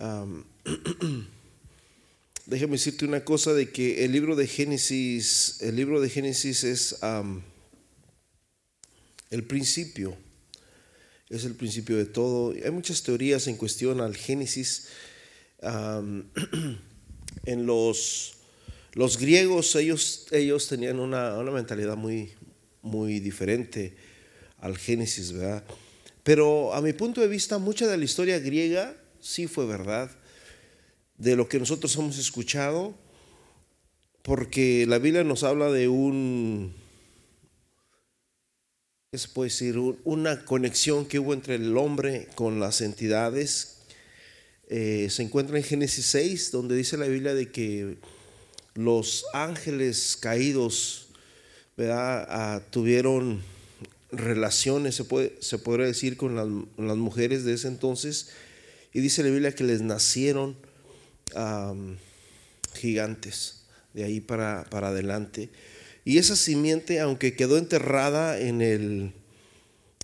déjame decirte una cosa de que el libro de Génesis, el libro de Génesis es el principio, es el principio de todo. Hay muchas teorías en cuestión al Génesis. en los, los griegos, ellos, ellos tenían una, una mentalidad muy, muy diferente al Génesis, ¿verdad? Pero a mi punto de vista, mucha de la historia griega sí fue verdad, de lo que nosotros hemos escuchado, porque la Biblia nos habla de un, ¿qué se puede decir? Una conexión que hubo entre el hombre con las entidades. Eh, se encuentra en Génesis 6, donde dice la Biblia de que los ángeles caídos ¿verdad? Ah, tuvieron relaciones, se, puede, se podría decir, con las, mujeres de ese entonces. Y dice la Biblia que les nacieron gigantes de ahí para, para adelante. Y esa simiente, aunque quedó enterrada en, el,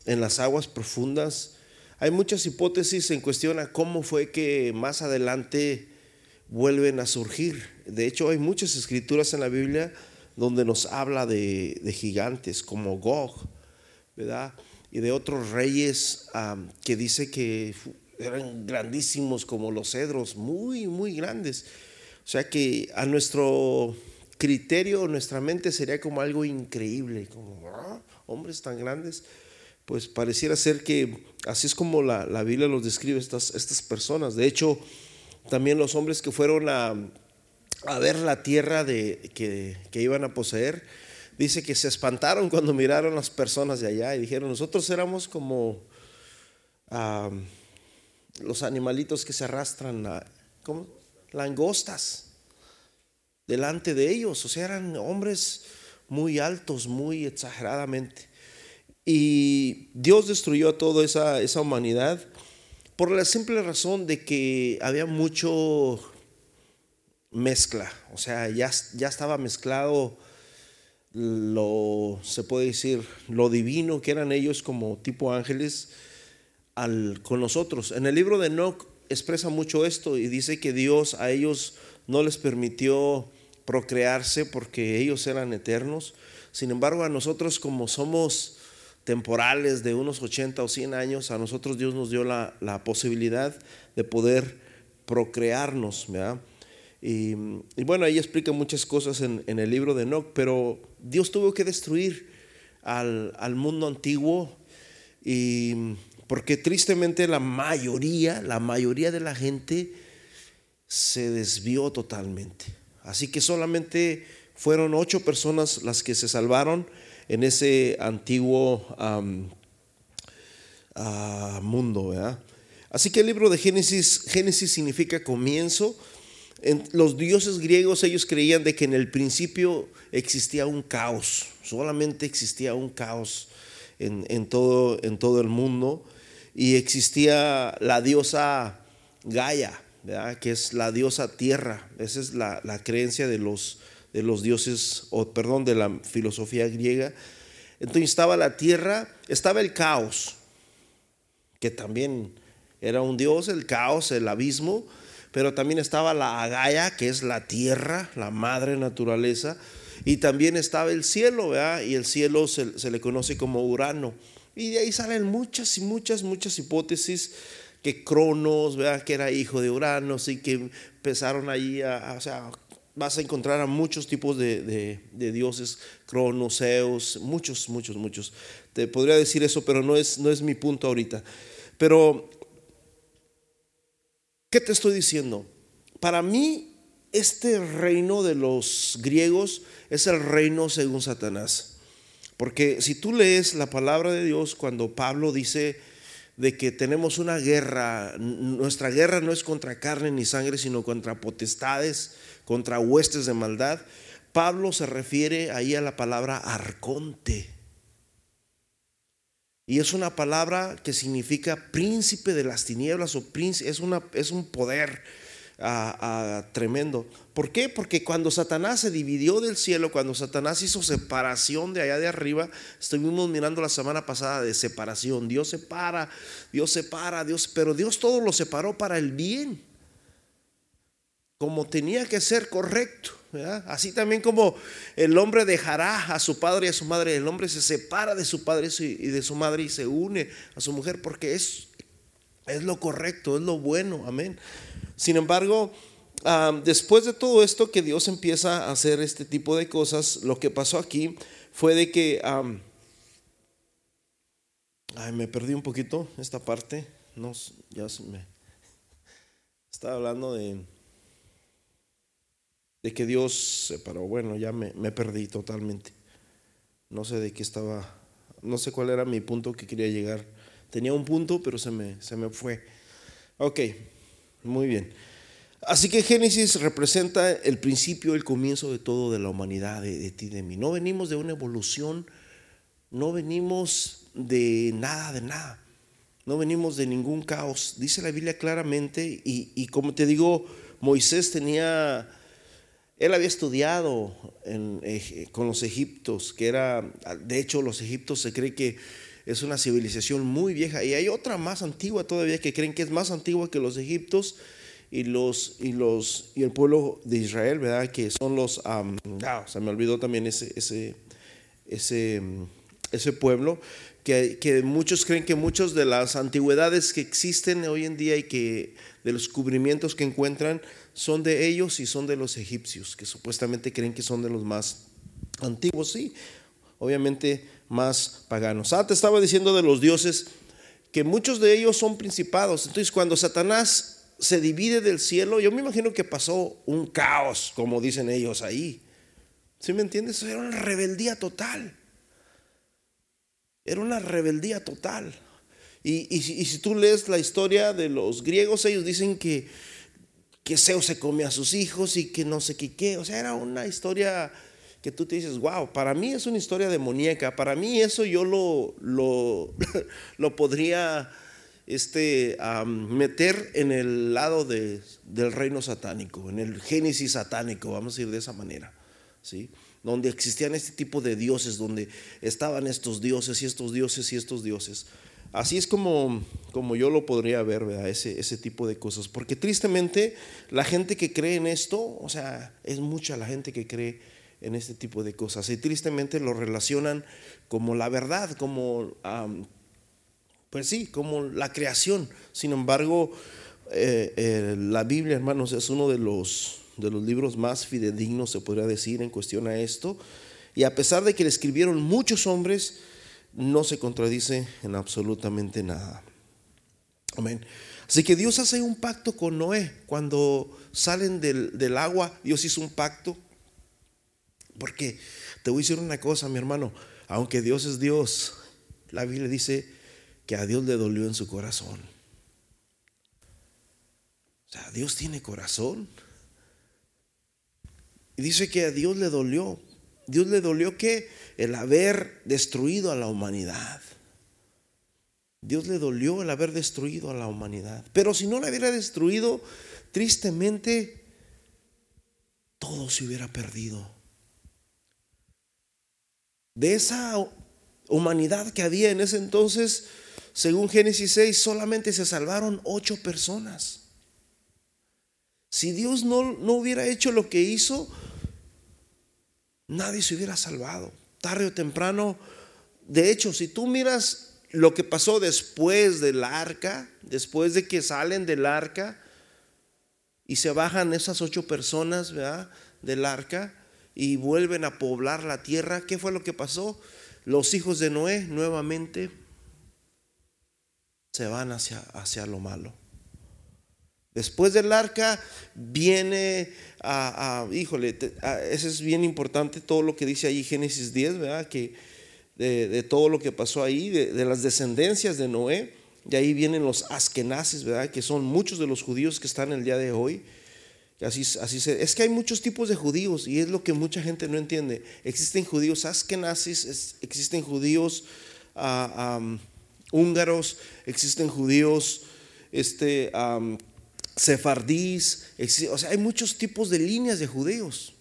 en las aguas profundas, hay muchas hipótesis en cuestión a cómo fue que más adelante vuelven a surgir. De hecho, hay muchas escrituras en la Biblia donde nos habla de, gigantes como Gog, ¿verdad? Y de otros reyes que dice que eran grandísimos como los cedros, muy, muy grandes. O sea que a nuestro criterio, nuestra mente sería como algo increíble, como ah, hombres tan grandes. Pues pareciera ser que así es como la, la Biblia los describe estas, estas personas. De hecho, también los hombres que fueron a, a ver la tierra de, que, iban a poseer, dice que se espantaron cuando miraron las personas de allá y dijeron, nosotros éramos como los animalitos que se arrastran, como langostas, delante de ellos, o sea, eran hombres muy altos, muy exageradamente. Y Dios destruyó a toda esa, esa humanidad por la simple razón de que había mucho mezcla, o sea, ya, ya estaba mezclado lo, se puede decir, lo divino que eran ellos como tipo ángeles al, con nosotros. En el libro de Enoch expresa mucho esto y dice que Dios a ellos no les permitió procrearse porque ellos eran eternos. Sin embargo, a nosotros como somos temporales de unos 80 o 100 años, a nosotros Dios nos dio la, la posibilidad de poder procrearnos, ¿verdad? Y, bueno, ahí explica muchas cosas en, el libro de Enoch, pero Dios tuvo que destruir al, al mundo antiguo y porque tristemente la mayoría, la mayoría de la gente se desvió totalmente. Así que solamente fueron ocho personas las que se salvaron en ese antiguo ah, mundo. Así que el libro de Génesis, Génesis significa comienzo los dioses griegos ellos creían de que en el principio existía un caos, solamente existía un caos en todo el mundo y existía la diosa Gaia, que es la diosa tierra, esa es la, creencia de los, de los dioses, o perdón, de la filosofía griega. Entonces estaba la tierra, estaba el caos, que también era un dios, el caos, el abismo, pero también estaba la Agaya, que es la tierra, la madre naturaleza, y también estaba el cielo. Y el cielo se, le conoce como Urano. Y de ahí salen muchas y muchas, muchas hipótesis que Cronos, ¿verdad? Que era hijo de Urano, y que empezaron allí a, o sea, vas a encontrar a muchos tipos de, dioses, Cronos, Zeus, muchos, muchos, muchos. Te podría decir eso, pero no es, no es mi punto ahorita. Pero ¿Qué te estoy diciendo? Para mí, este reino de los griegos es el reino según Satanás. Porque si tú lees la palabra de Dios cuando Pablo dice de que tenemos una guerra, nuestra guerra no es contra carne ni sangre, sino contra potestades, contra huestes de maldad, Pablo se refiere ahí a la palabra arconte. Y es una palabra que significa príncipe de las tinieblas o príncipe, es, un poder tremendo. ¿Por qué? Porque cuando Satanás se dividió del cielo, cuando Satanás hizo separación de allá de arriba, estuvimos mirando la semana pasada de separación. Dios separa, Dios separa, Dios, pero Dios todo lo separó para el bien. como tenía que ser correcto. Así también como el hombre dejará a su padre y a su madre, el hombre se separa de su padre y de su madre y se une a su mujer porque es, es lo correcto, es lo bueno, amén. Sin embargo, después de todo esto que Dios empieza a hacer este tipo de cosas, lo que pasó aquí fue de que... ay, me perdí un poquito esta parte. No, ya me... Estaba hablando de de que Dios separó. Bueno, ya me, perdí totalmente. No sé de qué estaba, no sé cuál era mi punto que quería llegar. Tenía un punto, pero se me, se me fue. Ok, muy bien. Así que Génesis representa el principio, el comienzo de todo de la humanidad, de, de ti, de mí. No venimos de una evolución, no venimos de nada, de nada. No venimos de ningún caos. Dice la Biblia claramente y, y como te digo, Moisés tenía él había estudiado con los egiptos, que era, de hecho los egiptos se cree que es una civilización muy vieja y hay otra más antigua todavía que creen que es más antigua que los egiptos y los y los y el pueblo de Israel, ¿verdad? Que son los um, se me olvidó también ese ese ese ese pueblo que, que, muchos creen que muchas de las antigüedades que existen hoy en día y que de los cubrimientos que encuentran son de ellos y son de los egipcios, que supuestamente creen que son de los más antiguos, sí, obviamente más paganos. Ah, te estaba diciendo de los dioses que muchos de ellos son principados. Entonces, cuando Satanás se divide del cielo, yo me imagino que pasó un caos, como dicen ellos ahí. ¿Sí me entiendes? Era una rebeldía total. Era una rebeldía total. Y, y si tú lees la historia de los griegos, ellos dicen que que Zeus se come a sus hijos y que no sé qué qué. O sea, era una historia que tú te dices, wow, para mí es una historia demoníaca. Para mí eso yo lo, lo, lo podría este, meter en el lado de, del reino satánico, en el génesis satánico, vamos a ir de esa manera. ¿sí? Donde existían este tipo de dioses, donde estaban estos dioses y estos dioses y estos dioses. Así es como, como yo lo podría ver, Ese, ese tipo de cosas. Porque tristemente la gente que cree en esto, o sea, es mucha la gente que cree en este tipo de cosas. Y tristemente lo relacionan como la verdad, como, pues sí, como la creación. Sin embargo, eh, eh, la Biblia, hermanos, es uno de los, de los libros más fidedignos, se podría decir, en cuestión a esto. Y a pesar de que le escribieron muchos hombres, no se contradice en absolutamente nada. Amén. Así que Dios hace un pacto con Noé. Cuando salen del, agua, Dios hizo un pacto. Porque te voy a decir una cosa, mi hermano. Aunque Dios es Dios, la Biblia dice que a Dios le dolió en su corazón. O sea, Dios tiene corazón. Y dice que a Dios le dolió. Dios le dolió que el haber destruido a la humanidad. Dios le dolió el haber destruido a la humanidad. Pero si no la hubiera destruido, tristemente, todo se hubiera perdido. De esa humanidad que había en ese entonces, según Génesis 6, solamente se salvaron ocho personas. Si Dios no, no hubiera hecho lo que hizo, nadie se hubiera salvado. Tarde o temprano, de hecho, si tú miras lo que pasó después del arca, después de que salen del arca y se bajan esas ocho personas del arca y vuelven a poblar la tierra, ¿qué fue lo que pasó? Los hijos de Noé nuevamente se van hacia, hacia lo malo. Después del arca viene a, híjole, eso es bien importante todo lo que dice ahí Génesis 10, ¿verdad? Que de, todo lo que pasó ahí, de, las descendencias de Noé, de ahí vienen los askenazes, ¿verdad? Que son muchos de los judíos que están el día de hoy. Así, es que hay muchos tipos de judíos y es lo que mucha gente no entiende. Existen judíos askenazis, existen judíos ah, húngaros, existen judíos este, sefardís, o sea, hay muchos tipos de líneas de judíos.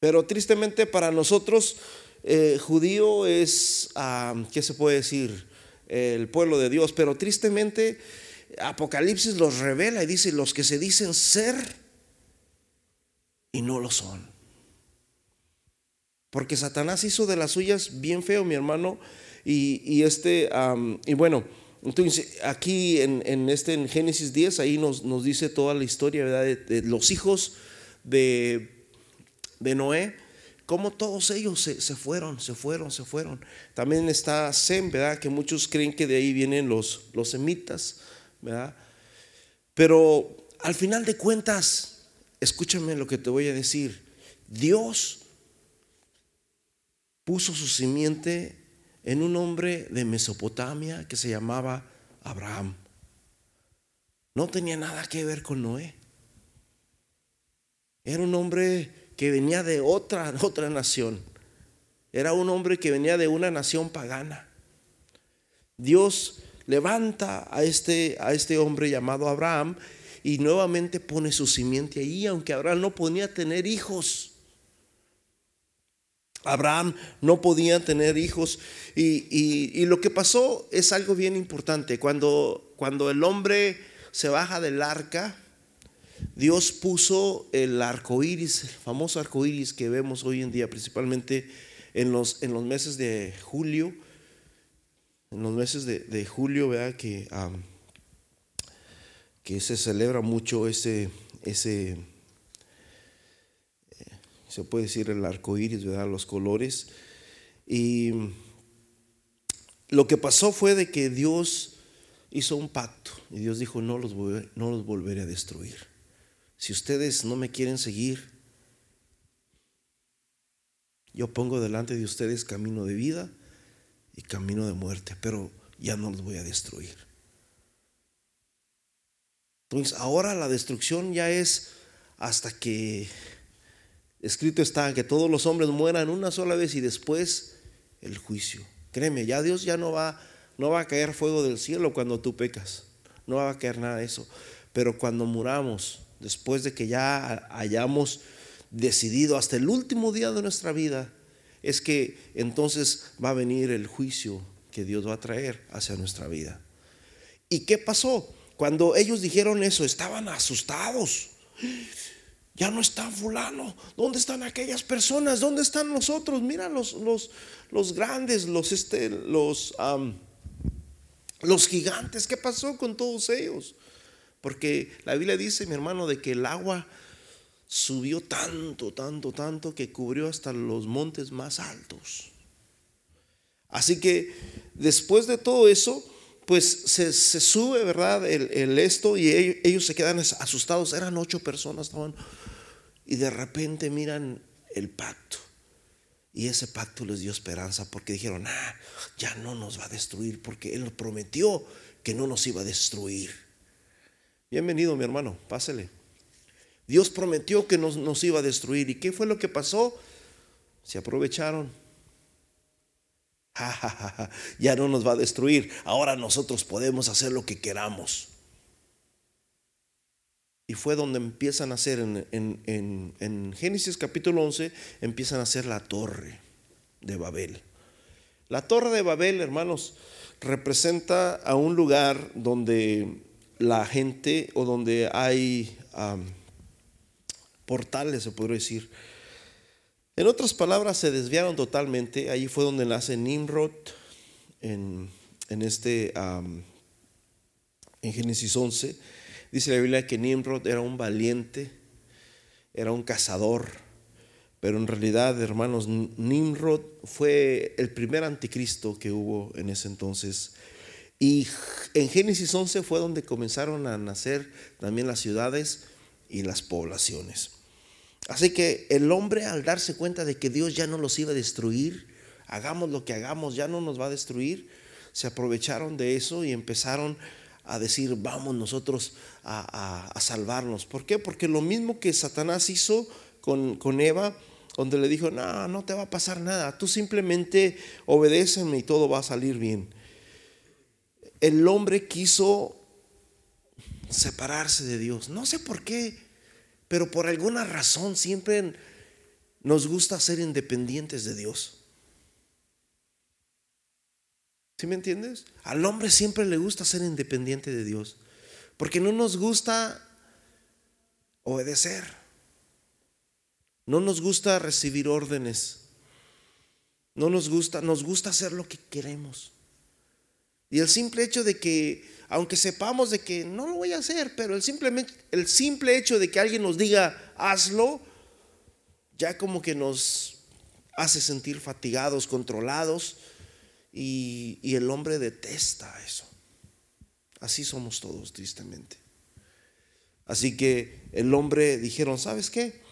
Pero tristemente para nosotros, eh, judío es, ¿qué se puede decir? El pueblo de Dios. Pero tristemente Apocalipsis los revela y dice, los que se dicen ser y no lo son. Porque Satanás hizo de las suyas bien feo, mi hermano. Y, este, y bueno, entonces aquí en, este en Génesis 10, ahí nos, nos dice toda la historia ¿verdad? De, los hijos de, de Noé cómo todos ellos se, fueron, se fueron, se fueron. También está Sem, ¿verdad? Que muchos creen que de ahí vienen los, los semitas, Pero al final de cuentas, escúchame lo que te voy a decir. Dios puso su simiente en un hombre de Mesopotamia que se llamaba Abraham. No tenía nada que ver con Noé. Era un hombre que venía de otra, otra nación. Era un hombre que venía de una nación pagana. Dios levanta a este, a este hombre llamado Abraham y nuevamente pone su simiente ahí, aunque Abraham no podía tener hijos. Abraham no podía tener hijos. Y, y, lo que pasó es algo bien importante. Cuando, cuando el hombre se baja del arca, Dios puso el arco iris, el famoso arco iris que vemos hoy en día, principalmente en los, en los meses de julio, en los meses de, julio, vea que, que se celebra mucho ese, ese eh, se puede decir el arco iris, ¿verdad? los colores. Y lo que pasó fue de que Dios hizo un pacto y Dios dijo, no los, no los volveré a destruir si ustedes no me quieren seguir, yo pongo delante de ustedes camino de vida y camino de muerte, pero ya no los voy a destruir. Entonces ahora la destrucción ya es hasta que escrito está que todos los hombres mueran una sola vez y después el juicio. Créeme, ya Dios ya no va no va a caer fuego del cielo cuando tú pecas. No va a caer nada de eso. Pero cuando muramos, después de que ya hayamos decidido hasta el último día de nuestra vida, es que entonces va a venir el juicio que Dios va a traer hacia nuestra vida. ¿Y qué pasó? Cuando ellos dijeron eso, estaban asustados. Ya no está fulano. ¿Dónde están aquellas personas? ¿Dónde están nosotros? Mira los, los, los grandes, los, este, los, los gigantes. ¿Qué pasó con todos ellos? Porque la Biblia dice, mi hermano, de que el agua subió tanto, tanto, tanto que cubrió hasta los montes más altos. Así que después de todo eso, pues se, sube, ¿verdad? El, esto y ellos, se quedan asustados. Eran ocho personas, estaban. Y de repente miran el pacto. Y ese pacto les dio esperanza porque dijeron, ah, ya no nos va a destruir porque Él prometió que no nos iba a destruir. Bienvenido, mi hermano, pásele. Dios prometió que nos, nos iba a destruir. ¿Y qué fue lo que pasó? Se aprovecharon. ya no nos va a destruir. Ahora nosotros podemos hacer lo que queramos. Y fue donde empiezan a hacer, en, en, en, Génesis capítulo 11, empiezan a hacer la torre de Babel. La torre de Babel, hermanos, representa a un lugar donde la gente o donde hay portales, se podría decir. En otras palabras, se desviaron totalmente. Allí fue donde nace Nimrod en, en este, en Génesis 11. Dice la Biblia que Nimrod era un valiente, era un cazador, pero en realidad, hermanos, Nimrod fue el primer anticristo que hubo en ese entonces y en Génesis 11 fue donde comenzaron a nacer también las ciudades y las poblaciones. Así que el hombre al darse cuenta de que Dios ya no los iba a destruir, hagamos lo que hagamos, ya no nos va a destruir, se aprovecharon de eso y empezaron a decir, vamos nosotros a, salvarnos. ¿Por qué? Porque lo mismo que Satanás hizo con, con Eva, donde le dijo, no, no te va a pasar nada, tú simplemente obedéceme y todo va a salir bien el hombre quiso separarse de Dios. No sé por qué, pero por alguna razón siempre nos gusta ser independientes de Dios. ¿Sí me entiendes? Al hombre siempre le gusta ser independiente de Dios. Porque no nos gusta obedecer. No nos gusta recibir órdenes. No nos gusta, nos gusta hacer lo que queremos. Y el simple hecho de que, aunque sepamos de que no lo voy a hacer, pero el, el simple hecho de que alguien nos diga, hazlo, ya como que nos hace sentir fatigados, controlados, y, y el hombre detesta eso. Así somos todos, tristemente. Así que el hombre dijeron, ¿sabes qué?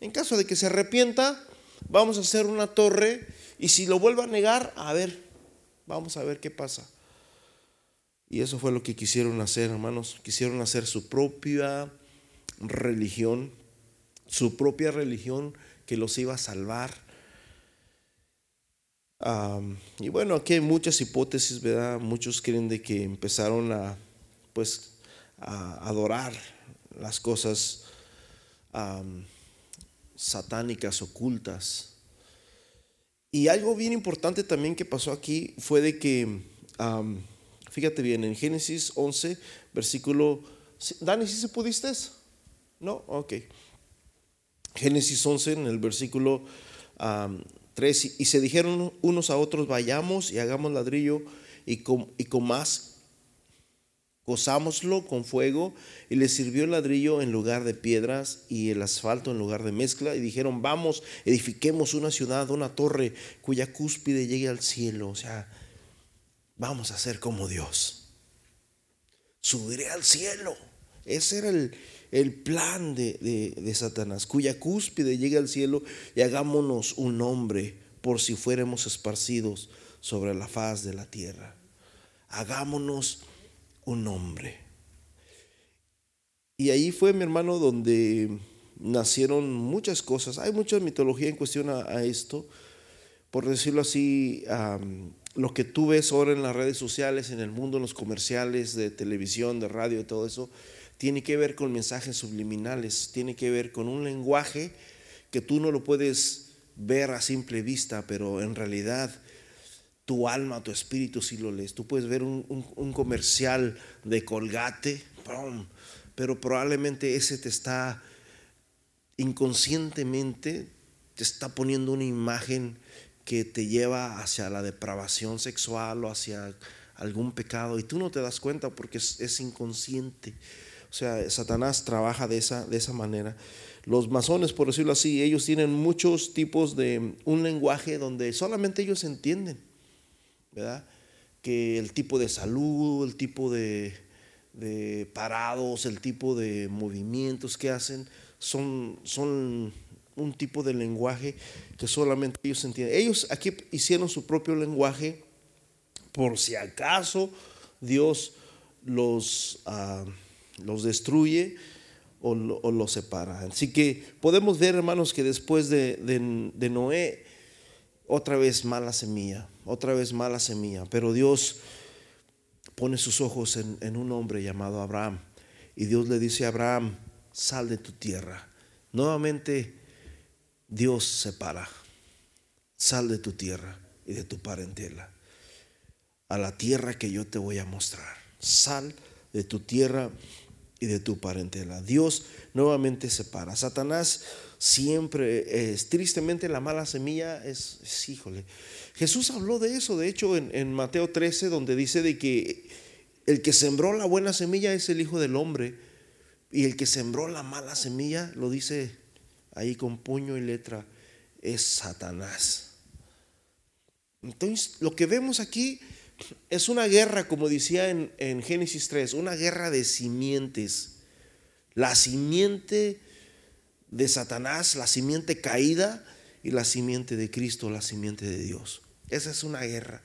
En caso de que se arrepienta, vamos a hacer una torre y si lo vuelve a negar, a ver, vamos a ver qué pasa. Y eso fue lo que quisieron hacer, hermanos. Quisieron hacer su propia religión, su propia religión que los iba a salvar. y bueno, aquí hay muchas hipótesis, ¿verdad? Muchos creen de que empezaron a, pues, a adorar las cosas satánicas ocultas. Y algo bien importante también que pasó aquí fue de que, fíjate bien, en Génesis 11, versículo... Dani, ¿sí se pudiste? No, ok. Génesis 11, en el versículo 3, y se dijeron unos a otros, vayamos y hagamos ladrillo y con, y con más Gozámoslo con fuego y les sirvió el ladrillo en lugar de piedras y el asfalto en lugar de mezcla. Y dijeron, vamos, edifiquemos una ciudad, una torre cuya cúspide llegue al cielo. O sea, vamos a ser como Dios. Subiré al cielo. Ese era el, el plan de, de, de, Satanás, cuya cúspide llegue al cielo y hagámonos un nombre por si fuéramos esparcidos sobre la faz de la tierra. Hagámonos un hombre. Y ahí fue, mi hermano, donde nacieron muchas cosas. Hay mucha mitología en cuestión a, esto. Por decirlo así, lo que tú ves ahora en las redes sociales, en el mundo, en los comerciales de televisión, de radio, todo eso, tiene que ver con mensajes subliminales, tiene que ver con un lenguaje que tú no lo puedes ver a simple vista, pero en realidad tu alma, tu espíritu si lo lees. Tú puedes ver un, comercial de colgate, pero probablemente ese te está inconscientemente, te está poniendo una imagen que te lleva hacia la depravación sexual o hacia algún pecado y tú no te das cuenta porque es, inconsciente. O sea, Satanás trabaja de esa, de esa manera. Los masones, por decirlo así, ellos tienen muchos tipos de un lenguaje donde solamente ellos entienden. ¿verdad? Que el tipo de salud, el tipo de, parados, el tipo de movimientos que hacen, son, son un tipo de lenguaje que solamente ellos entienden. Ellos aquí hicieron su propio lenguaje por si acaso Dios los, ah, los destruye o, los separa. Así que podemos ver, hermanos, que después de, de Noé, otra vez mala semilla, otra vez mala semilla. Pero Dios pone sus ojos en, un hombre llamado Abraham. Y Dios le dice a Abraham, sal de tu tierra. Nuevamente Dios separa. Sal de tu tierra y de tu parentela. A la tierra que yo te voy a mostrar. Sal de tu tierra y de tu parentela. Dios nuevamente separa. Satanás siempre es, tristemente la mala semilla es, híjole. Jesús habló de eso, de hecho, en, Mateo 13, donde dice de que el que sembró la buena semilla es el Hijo del Hombre, y el que sembró la mala semilla, lo dice ahí con puño y letra, es Satanás. Entonces, lo que vemos aquí es una guerra, como decía en, en Génesis 3, una guerra de simientes. La simiente de Satanás, la simiente caída, y la simiente de Cristo, la simiente de Dios. Esa es una guerra.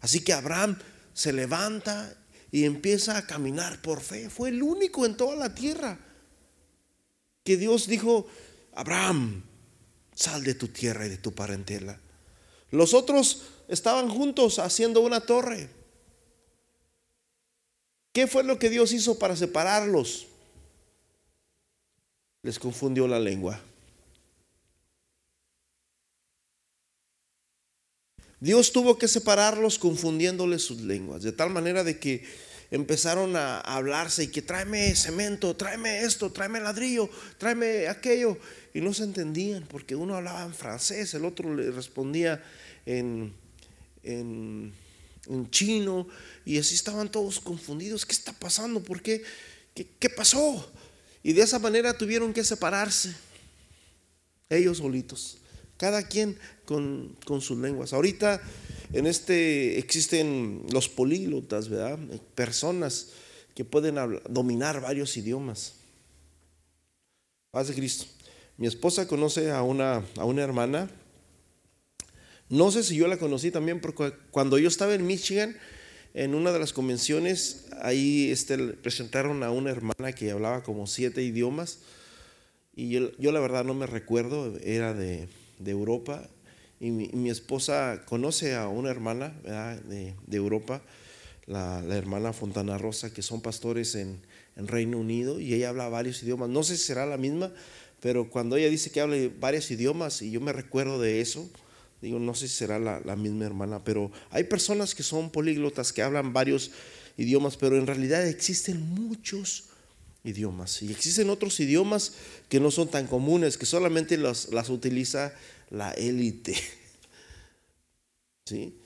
Así que Abraham se levanta y empieza a caminar por fe. Fue el único en toda la tierra que Dios dijo, Abraham, sal de tu tierra y de tu parentela. Los otros estaban juntos haciendo una torre. ¿Qué fue lo que Dios hizo para separarlos? les confundió la lengua. Dios tuvo que separarlos confundiéndoles sus lenguas, de tal manera de que empezaron a hablarse y que tráeme cemento, tráeme esto, tráeme ladrillo, tráeme aquello. Y no se entendían porque uno hablaba en francés, el otro le respondía en, en, chino y así estaban todos confundidos. ¿Qué está pasando? ¿Por qué? ¿Qué, qué pasó? Y de esa manera tuvieron que separarse, ellos solitos, cada quien con, con sus lenguas. Ahorita en este existen los políglotas, ¿verdad? Personas que pueden dominar varios idiomas. Paz de Cristo. Mi esposa conoce a una, a una hermana. No sé si yo la conocí también, porque cuando yo estaba en Michigan, en una de las convenciones, ahí este, presentaron a una hermana que hablaba como siete idiomas. Y yo, yo la verdad no me recuerdo, era de, de Europa y mi, esposa conoce a una hermana de, Europa, la, hermana Fontana Rosa, que son pastores en, Reino Unido y ella habla varios idiomas. No sé si será la misma, pero cuando ella dice que habla varios idiomas y yo me recuerdo de eso, digo, no sé si será la, la misma hermana, pero hay personas que son políglotas, que hablan varios idiomas, pero en realidad existen muchos idiomas y existen otros idiomas que no son tan comunes, que solamente las utiliza la élite. ¿Sí?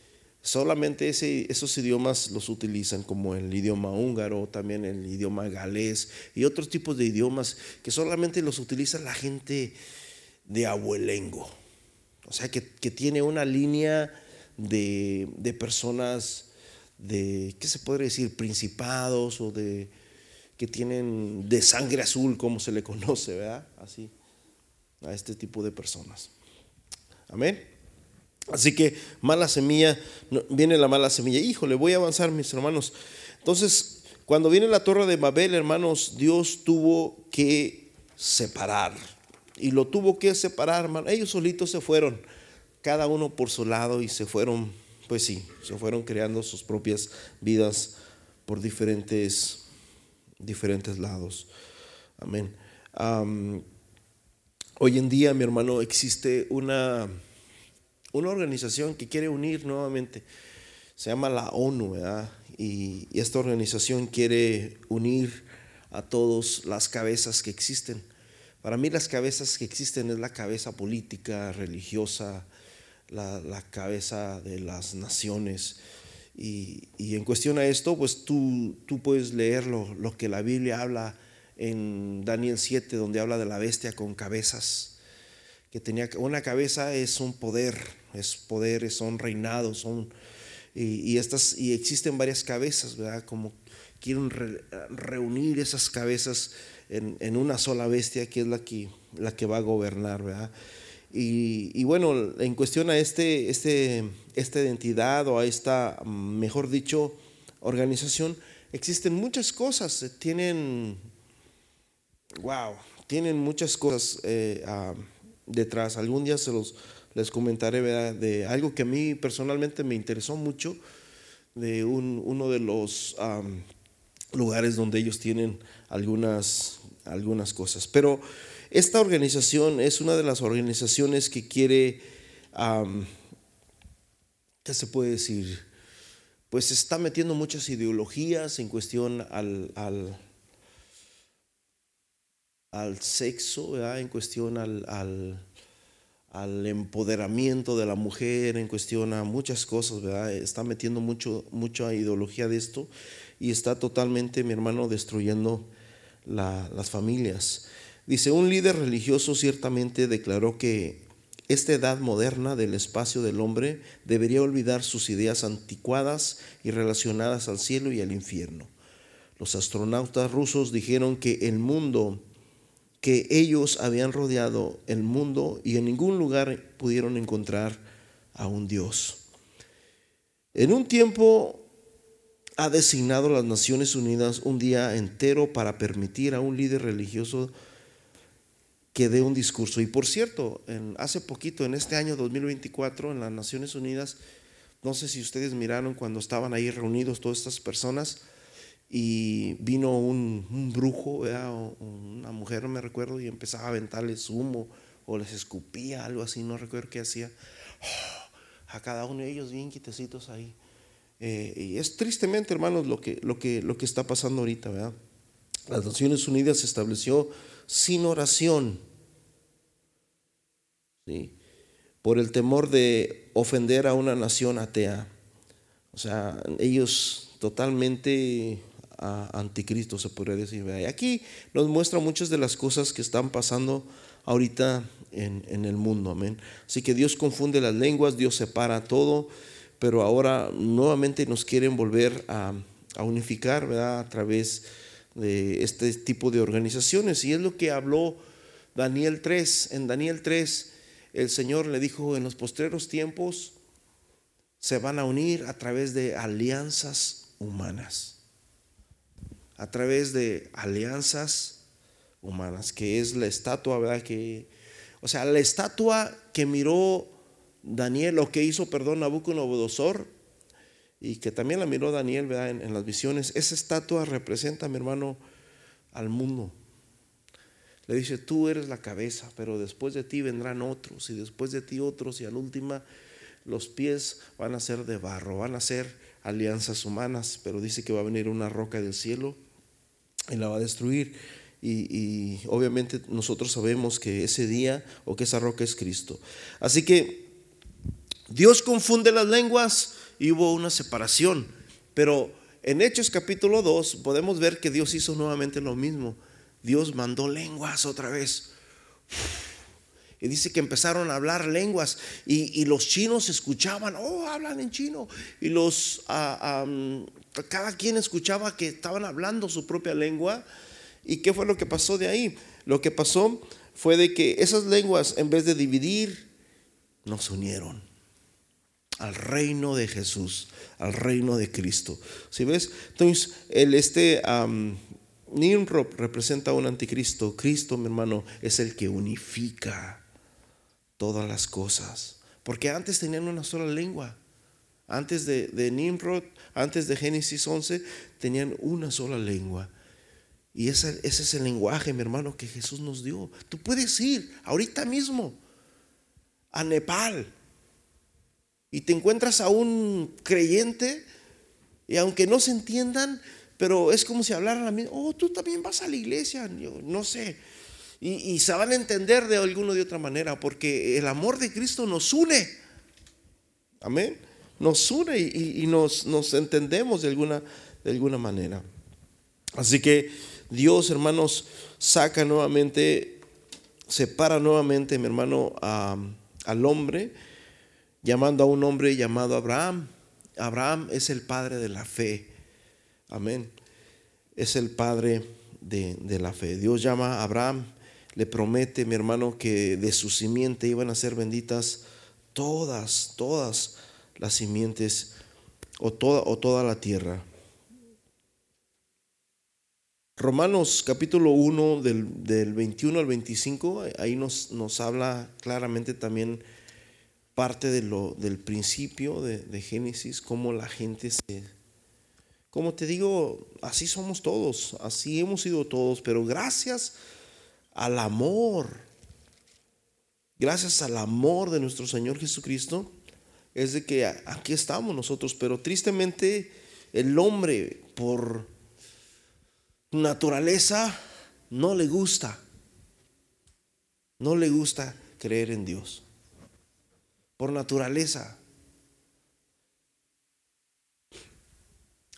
Solamente ese, esos idiomas los utilizan como el idioma húngaro, también el idioma galés y otros tipos de idiomas que solamente los utiliza la gente de abuelengo. O sea, que, tiene una línea de, de, personas de, ¿qué se podría decir? Principados o de que tienen de sangre azul, como se le conoce, ¿verdad? Así, a este tipo de personas. Amén. Así que mala semilla, viene la mala semilla. Híjole, voy a avanzar, mis hermanos. Entonces, cuando viene la torre de Babel, hermanos, Dios tuvo que separar. Y lo tuvo que separar, hermano. Ellos solitos se fueron, cada uno por su lado, y se fueron, pues sí, se fueron creando sus propias vidas por diferentes, diferentes lados. Amén. Hoy en día, mi hermano, existe una, una organización que quiere unir nuevamente. Se llama la ONU, ¿verdad? Y, esta organización quiere unir a todas las cabezas que existen. Para mí las cabezas que existen es la cabeza política, religiosa, la, cabeza de las naciones. Y, en cuestión a esto, pues tú, tú puedes leer lo, lo que la Biblia habla en Daniel 7, donde habla de la bestia con cabezas, que tenía una cabeza es un poder, es poder, son reinados, son y, estas y existen varias cabezas, ¿verdad? Como quieren reunir esas cabezas en, una sola bestia que es la que, la que va a gobernar, ¿verdad? Y, bueno, en cuestión a este, este, esta identidad o a esta, mejor dicho, organización, existen muchas cosas, tienen wow, tienen muchas cosas eh, ah, detrás. Algún día se los les comentaré de algo que a mí personalmente me interesó mucho, de uno de los lugares donde ellos tienen algunas, algunas cosas. Pero esta organización es una de las organizaciones que quiere, ¿qué se puede decir? Pues está metiendo muchas ideologías en cuestión al al sexo, en cuestión al, al, empoderamiento de la mujer, en cuestión a muchas cosas, ¿verdad? está metiendo mucho, mucha ideología de esto y está totalmente, mi hermano, destruyendo las familias. Dice, un líder religioso ciertamente declaró que esta edad moderna del espacio del hombre debería olvidar sus ideas anticuadas y relacionadas al cielo y al infierno. Los astronautas rusos dijeron que el mundo que ellos habían rodeado el mundo y en ningún lugar pudieron encontrar a un Dios. En un tiempo ha designado las Naciones Unidas un día entero para permitir a un líder religioso que dé un discurso. Y por cierto, hace poquito, en este año 2024, en las Naciones Unidas, no sé si ustedes miraron cuando estaban ahí reunidos todas estas personas, y vino un, brujo, o una mujer, me recuerdo, y empezaba a aventarles humo o les escupía, algo así, no recuerdo qué hacía. a cada uno de ellos bien quitecitos ahí. Eh, y es tristemente, hermanos, lo que, lo, que, lo que está pasando ahorita, ¿verdad? Las Naciones Unidas se estableció sin oración, ¿sí? por el temor de ofender a una nación atea. O sea, ellos totalmente anticristo, se podría decir. Y aquí nos muestra muchas de las cosas que están pasando ahorita en, el mundo. Amén. Así que Dios confunde las lenguas, Dios separa todo, pero ahora nuevamente nos quieren volver a, unificar ¿verdad? a través de este tipo de organizaciones. Y es lo que habló Daniel 3. En Daniel 3 el Señor le dijo, en los postreros tiempos se van a unir a través de alianzas humanas. A través de alianzas humanas, que es la estatua, ¿verdad? Que, o sea, la estatua que miró Daniel, o que hizo, perdón, Nabucodonosor, y que también la miró Daniel, ¿verdad? En, en las visiones, esa estatua representa, mi hermano, al mundo. Le dice, tú eres la cabeza, pero después de ti vendrán otros, y después de ti otros, y al última los pies van a ser de barro, van a ser alianzas humanas, pero dice que va a venir una roca del cielo y la va a destruir. Y, obviamente nosotros sabemos que ese día o que esa roca es Cristo. Así que Dios confunde las lenguas y hubo una separación. Pero en Hechos capítulo 2 podemos ver que Dios hizo nuevamente lo mismo. Dios mandó lenguas otra vez. Y dice que empezaron a hablar lenguas y, los chinos escuchaban, oh, hablan en chino. Y los, ah, cada quien escuchaba que estaban hablando su propia lengua. ¿Y qué fue lo que pasó de ahí? Lo que pasó fue de que esas lenguas, en vez de dividir, nos unieron al reino de Jesús, al reino de Cristo. ¿Sí ves? Entonces, el, este, Nimrod representa un anticristo. Cristo, mi hermano, es el que unifica todas las cosas. Porque antes tenían una sola lengua. Antes de, Nimrod, antes de Génesis 11, tenían una sola lengua. Y ese, es el lenguaje, mi hermano, que Jesús nos dio. Tú puedes ir ahorita mismo a Nepal y te encuentras a un creyente y aunque no se entiendan, pero es como si hablaran a mí, oh, tú también vas a la iglesia, no sé. Y, se van a entender de alguna de otra manera, porque el amor de Cristo nos une. Amén. Nos une y, nos, entendemos de alguna, de alguna manera. Así que Dios, hermanos, saca nuevamente, separa nuevamente, mi hermano, al hombre, llamando a un hombre llamado Abraham. Abraham es el padre de la fe. Amén. Es el padre de, la fe. Dios llama a Abraham, le promete, mi hermano, que de su simiente iban a ser benditas todas, todas las simientes o toda, o toda la tierra. Romanos capítulo 1 del, 21 al 25, ahí nos, nos habla claramente también parte de lo, del principio de, de Génesis, cómo la gente se, como te digo, así somos todos, así hemos sido todos, pero gracias al amor, gracias al amor de nuestro Señor Jesucristo, es de que aquí estamos nosotros, pero tristemente el hombre por naturaleza no le gusta, no le gusta creer en Dios, por naturaleza.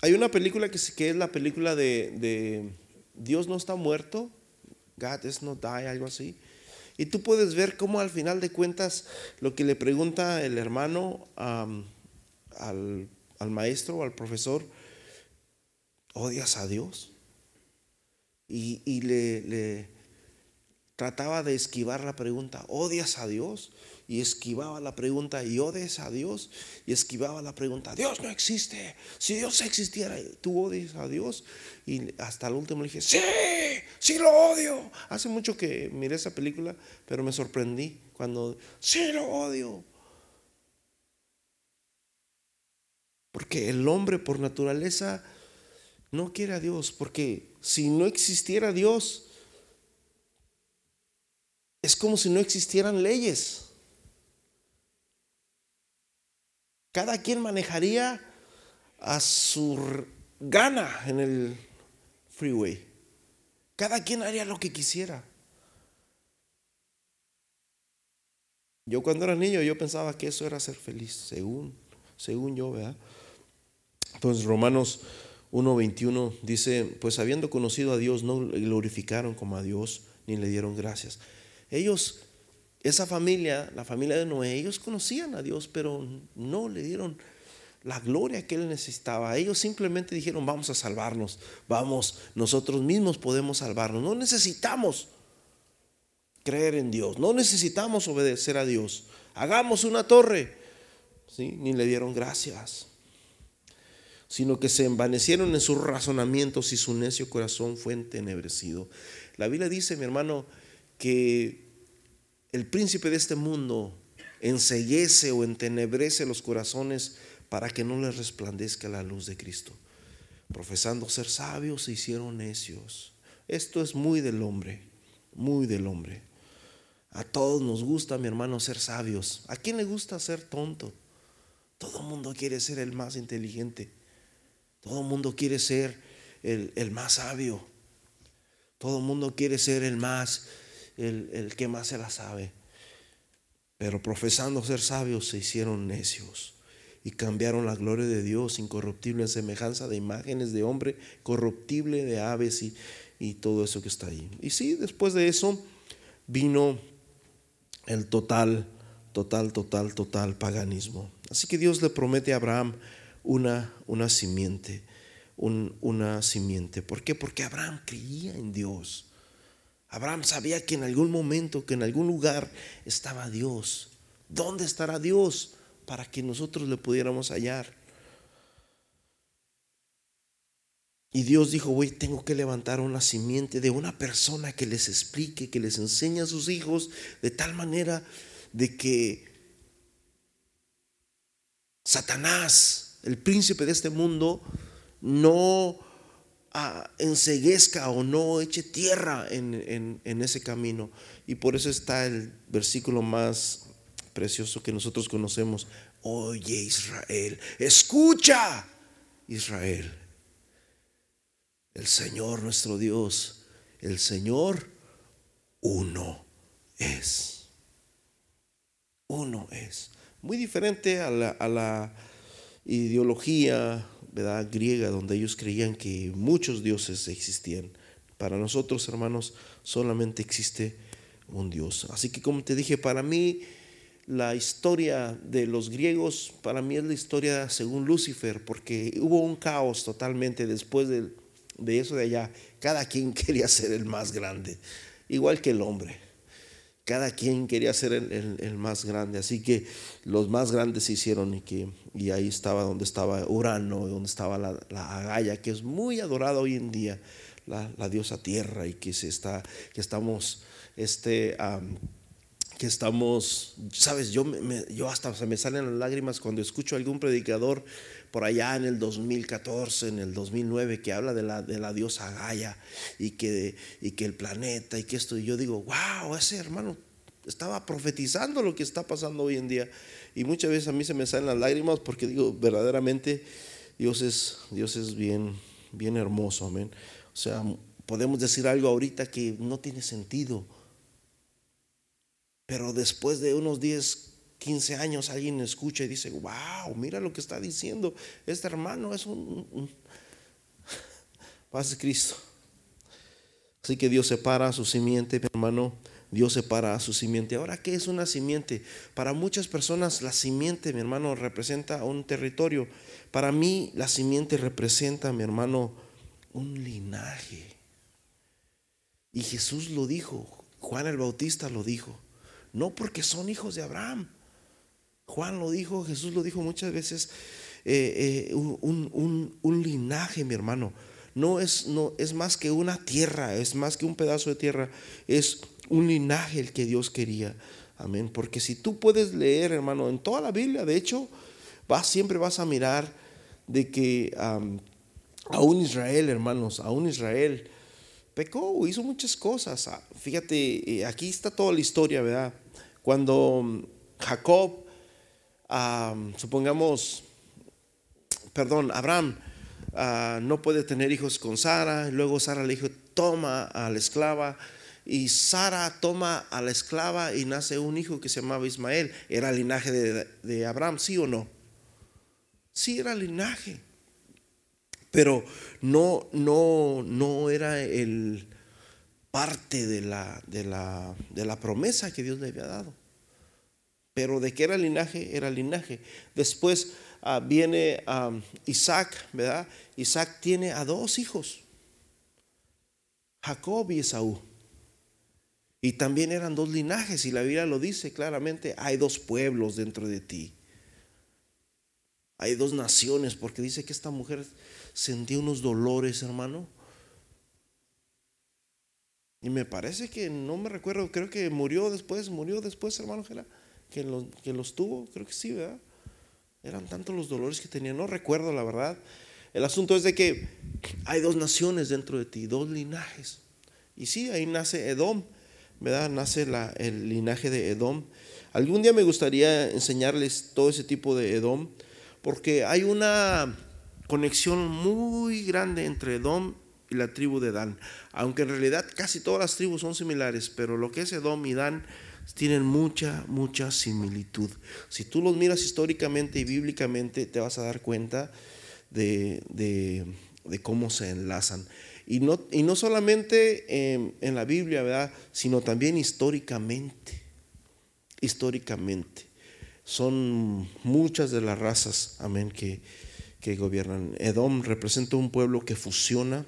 Hay una película que, es la película de, Dios no está muerto, God is not die, algo así. Y tú puedes ver cómo al final de cuentas lo que le pregunta el hermano al, maestro o al profesor, ¿odias a Dios? Y, le, le, trataba de esquivar la pregunta, ¿odias a Dios? Y esquivaba la pregunta, ¿y odias a Dios? Y esquivaba la pregunta, Dios no existe. Si Dios existiera, ¿tú odias a Dios? Y hasta el último dije, sí, sí lo odio. Hace mucho que miré esa película, pero me sorprendí cuando, sí lo odio. Porque el hombre por naturaleza no quiere a Dios, porque si no existiera Dios, es como si no existieran leyes. Cada quien manejaría a su gana en el freeway. Cada quien haría lo que quisiera. Yo cuando era niño yo pensaba que eso era ser feliz, según, según yo, ¿verdad? Entonces Romanos 1.21 dice, pues habiendo conocido a Dios no glorificaron como a Dios ni le dieron gracias. Ellos, esa familia, la familia de Noé, ellos conocían a Dios, pero no le dieron la gloria que él necesitaba. Ellos simplemente dijeron, vamos a salvarnos, vamos, nosotros mismos podemos salvarnos. No necesitamos creer en Dios, no necesitamos obedecer a Dios. Hagamos una torre. ¿Sí? Ni le dieron gracias, sino que se envanecieron en sus razonamientos y su necio corazón fue entenebrecido. La Biblia dice, mi hermano, que el príncipe de este mundo enseguece o entenebrece los corazones para que no les resplandezca la luz de Cristo. Profesando ser sabios, se hicieron necios. Esto es muy del hombre, muy del hombre. A todos nos gusta, mi hermano, ser sabios. ¿A quién le gusta ser tonto? Todo el mundo quiere ser el más inteligente. Todo el mundo quiere ser el, el más sabio. Todo el mundo quiere ser el más, el, el que más se la sabe. Pero profesando ser sabios se hicieron necios y cambiaron la gloria de Dios incorruptible en semejanza de imágenes de hombre, corruptible de aves y, y todo eso que está ahí. Y sí, después de eso vino el total, total, total, total paganismo. Así que Dios le promete a Abraham una, una simiente, un, una simiente. ¿Por qué? Porque Abraham creía en Dios. Abraham sabía que en algún momento, que en algún lugar estaba Dios. ¿Dónde estará Dios? para que nosotros le pudiéramos hallar. Y Dios dijo, güey, tengo que levantar una simiente de una persona que les explique, que les enseñe a sus hijos de tal manera de que Satanás, el príncipe de este mundo, no ah, enseguezca o no eche tierra en, en ese camino. Y por eso está el versículo más precioso que nosotros conocemos. Oye Israel, escucha Israel. El Señor nuestro Dios, el Señor uno es. Uno es. Muy diferente a la, a la ideología ¿verdad? griega donde ellos creían que muchos dioses existían. Para nosotros, hermanos, solamente existe un Dios. Así que como te dije, para mí la historia de los griegos para mí es la historia según Lucifer, porque hubo un caos totalmente después de, eso de allá. Cada quien quería ser el más grande, igual que el hombre. Cada quien quería ser el, más grande, así que los más grandes se hicieron y, que, y ahí estaba donde estaba Urano, donde estaba la, Agaya, que es muy adorada hoy en día, la, diosa tierra y que, se está, que estamos este, que estamos, sabes, yo, yo hasta se me salen las lágrimas cuando escucho a algún predicador por allá en el 2014, en el 2009, que habla de la, de la diosa Gaia y que, y que el planeta y que esto, y yo digo, wow, ese hermano estaba profetizando lo que está pasando hoy en día. Y muchas veces a mí se me salen las lágrimas porque digo, verdaderamente Dios es, Dios es bien, bien hermoso, amén. O sea, podemos decir algo ahorita que no tiene sentido pero después de unos 10, 15 años alguien escucha y dice, wow, mira lo que está diciendo. Este hermano es un... Paz de Cristo. Así que Dios separa a su simiente, mi hermano. Dios separa a su simiente. Ahora, ¿qué es una simiente? Para muchas personas la simiente, mi hermano, representa un territorio. Para mí la simiente representa, mi hermano, un linaje. Y Jesús lo dijo, Juan el Bautista lo dijo no porque son hijos de Abraham. Juan lo dijo, Jesús lo dijo muchas veces, eh, eh, un, linaje, mi hermano. No es, no es más que una tierra, es más que un pedazo de tierra, es un linaje el que Dios quería. Amén. Porque si tú puedes leer, hermano, en toda la Biblia, de hecho, vas, siempre vas a mirar de que a un Israel, hermanos, a un Israel pecó, hizo muchas cosas. Ah, fíjate, eh, aquí está toda la historia, ¿verdad? Cuando mm, Supongamos, perdón, Abraham ah, no puede tener hijos con Sara, luego Sara le dijo, toma a la esclava, y Sara toma a la esclava y nace un hijo que se llamaba Ismael. ¿Era el linaje de, de Abraham, sí o no? Sí, era linaje. Pero no, no, no era el parte de la, de, la, de la promesa que Dios le había dado. Pero de qué era linaje, era linaje. Después ah, viene Isaac, ¿verdad? Isaac tiene a dos hijos, Jacob y Esaú. Y también eran dos linajes, y la Biblia lo dice claramente, hay dos pueblos dentro de ti. Hay dos naciones, porque dice que esta mujer sentía unos dolores, hermano. Y me parece que, no me recuerdo, creo que murió después, murió después, hermano que, que los tuvo, creo que sí, ¿verdad? Eran tantos los dolores que tenía, no recuerdo la verdad. El asunto es de que hay dos naciones dentro de ti, dos linajes. Y sí, ahí nace Edom. ¿verdad? Nace el linaje de Edom. Algún día me gustaría enseñarles todo ese tipo de Edom, porque hay una conexión muy grande entre Edom y la tribu de Dan. Aunque en realidad casi todas las tribus son similares, pero lo que es Edom y Dan tienen mucha, mucha similitud. Si tú los miras históricamente y bíblicamente, te vas a dar cuenta de, de cómo se enlazan. Y no, y no solamente en, la Biblia, ¿verdad? Sino también históricamente. Históricamente. Son muchas de las razas, amén, que, que gobiernan. Edom representa un pueblo que fusiona.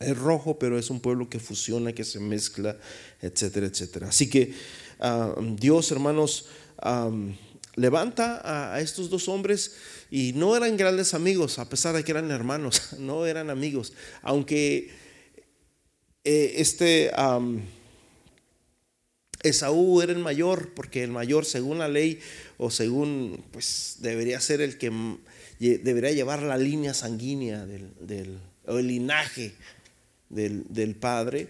Es rojo, pero es un pueblo que fusiona, que se mezcla, etcétera, etcétera. Así que Dios, hermanos, levanta a, estos dos hombres y no eran grandes amigos, a pesar de que eran hermanos, no eran amigos, aunque eh, este Esaú era el mayor, porque el mayor según la ley o según, pues debería ser el que debería llevar la línea sanguínea del, o el linaje del, padre,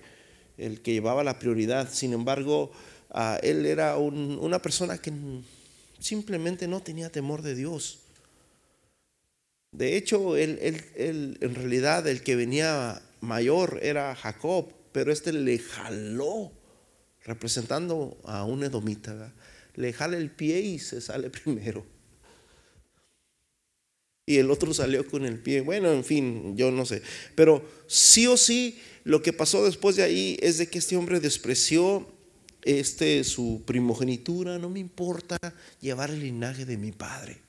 el que llevaba la prioridad. Sin embargo, ah, él era una persona que simplemente no tenía temor de Dios. De hecho, él, en realidad el que venía mayor era Jacob, pero este le jaló, representando a un edomita, le jala el pie y se sale primero. Y el otro salió con el pie. Bueno, en fin, yo no sé. Pero sí o sí, lo que pasó después de ahí es de que este hombre despreció este, su primogenitura, no me importa llevar el linaje de mi padre.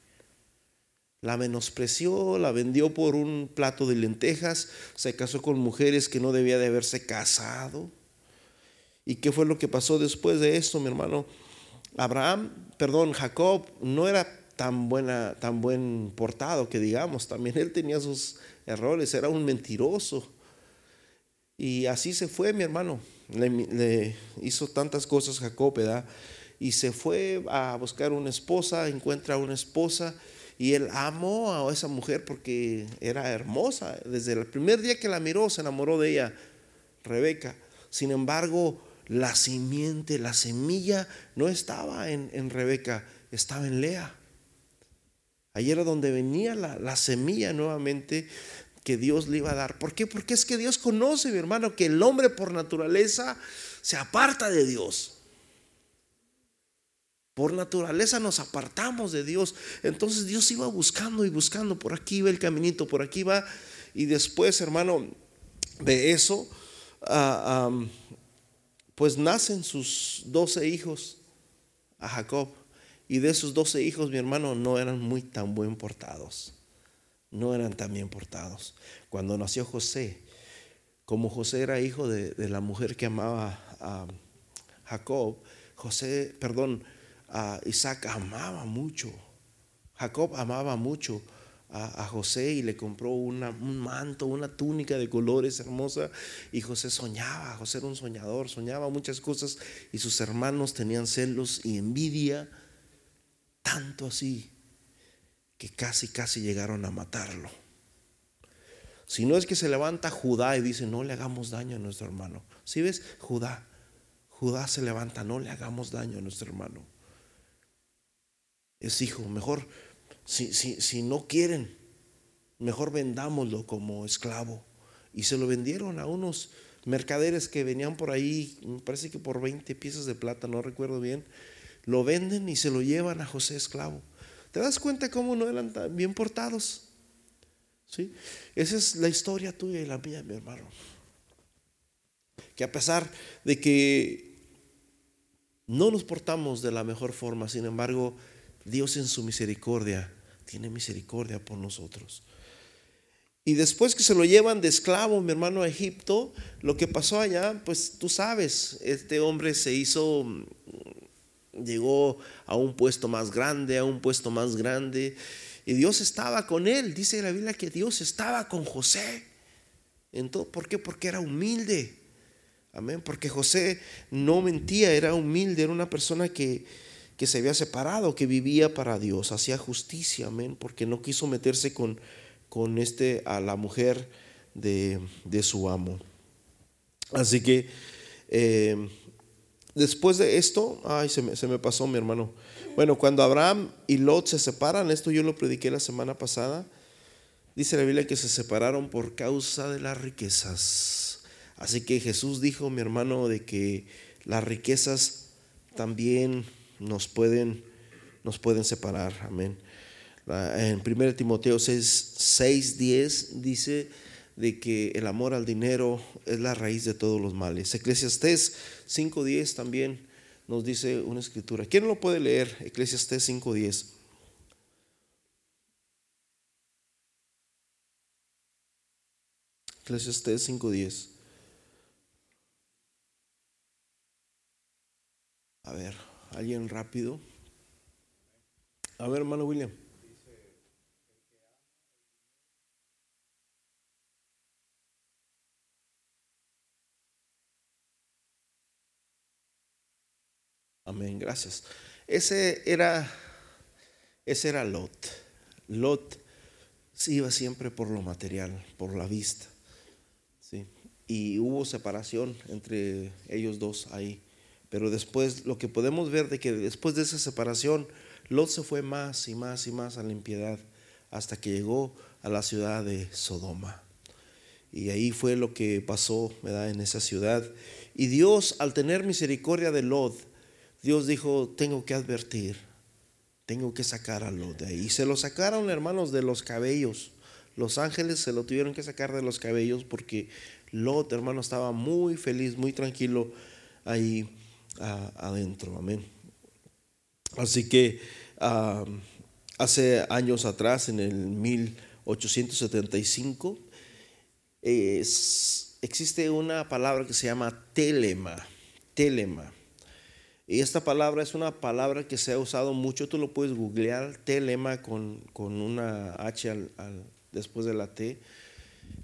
La menospreció, la vendió por un plato de lentejas, se casó con mujeres que no debía de haberse casado. ¿Y qué fue lo que pasó después de esto, mi hermano? Abraham, perdón, Jacob no era tan buena, tan buen portado que digamos, también él tenía sus errores, era un mentiroso. Y así se fue, mi hermano le, hizo tantas cosas Jacob. Y se fue a buscar una esposa, encuentra una esposa y él amó a esa mujer porque era hermosa. Desde el primer día que la miró se enamoró de ella, Rebeca. Sin embargo, la simiente, la semilla no estaba en, Rebeca, estaba en Lea. Ahí era donde venía la, la semilla nuevamente que Dios le iba a dar. ¿Por qué? Porque es que Dios conoce, mi hermano, que el hombre por naturaleza se aparta de Dios. Por naturaleza nos apartamos de Dios. Entonces Dios iba buscando y buscando. Por aquí va el caminito, por aquí va. Y después, hermano, de eso, ah, pues nacen sus doce hijos a Jacob. Y de esos doce hijos, mi hermano, no eran muy tan buen portados no eran tan bien portados. Cuando nació José, como José era hijo de, la mujer que amaba a Jacob, José, perdón, a Isaac amaba mucho. Jacob amaba mucho a, José y le compró un manto, una túnica de colores hermosa. Y José soñaba, José era un soñador, soñaba muchas cosas y sus hermanos tenían celos y envidia, tanto así que casi, casi llegaron a matarlo. Si no es que se levanta Judá y dice, no le hagamos daño a nuestro hermano. Si ves, Judá, Judá se levanta, no le hagamos daño a nuestro hermano. Es hijo, mejor, si, si, si no quieren, mejor vendámoslo como esclavo. Y se lo vendieron a unos mercaderes que venían por ahí, parece que por 20 piezas de plata, no recuerdo bien, lo venden y se lo llevan a José esclavo. ¿Te das cuenta cómo no eran tan bien portados? ¿Sí? Esa es la historia tuya y la mía, mi hermano. Que a pesar de que no nos portamos de la mejor forma, sin embargo, Dios en su misericordia tiene misericordia por nosotros. Y después que se lo llevan de esclavo, mi hermano, a Egipto, lo que pasó allá, pues tú sabes, este hombre se hizo, llegó a un puesto más grande, a un puesto más grande, y Dios estaba con él. Dice la Biblia que Dios estaba con José. Entonces, ¿Por qué? Porque era humilde. Amén. Porque José no mentía, era humilde, era una persona que, que se había separado, que vivía para Dios, hacía justicia, amén, porque no quiso meterse con con este, a la mujer de, su amo. Así que eh, después de esto, ay, se me, se me pasó mi hermano. Bueno, cuando Abraham y Lot se separan, esto yo lo prediqué la semana pasada, dice la Biblia que se separaron por causa de las riquezas. Así que Jesús dijo, mi hermano, de que las riquezas también nos pueden, nos pueden separar. Amén. En 1 Timoteo 6, 10 dice de que el amor al dinero es la raíz de todos los males. Eclesiastés 5.10 también nos dice una escritura. ¿Quién lo puede leer? Eclesiastés 5.10. Eclesiastés 5.10. A ver, alguien rápido. A ver, hermano William. Amén, gracias. Ese era, ese era Lot. Lot iba siempre por lo material, por la vista. ¿sí? Y hubo separación entre ellos dos ahí. Pero después, lo que podemos ver de que después de esa separación, Lot se fue más y más y más a la impiedad hasta que llegó a la ciudad de Sodoma. Y ahí fue lo que pasó en esa ciudad. Y Dios, al tener misericordia de Lot, Dios dijo, tengo que advertir, tengo que sacar a Lot de ahí. Y se lo sacaron, hermanos, de los cabellos. Los ángeles se lo tuvieron que sacar de los cabellos porque Lot, hermano, estaba muy feliz, muy tranquilo ahí adentro. Amén. Así que hace años atrás, en el 1875, existe una palabra que se llama telema. Telema. Y esta palabra es una palabra que se ha usado mucho, tú lo puedes googlear, telema con, con una H al, después de la T.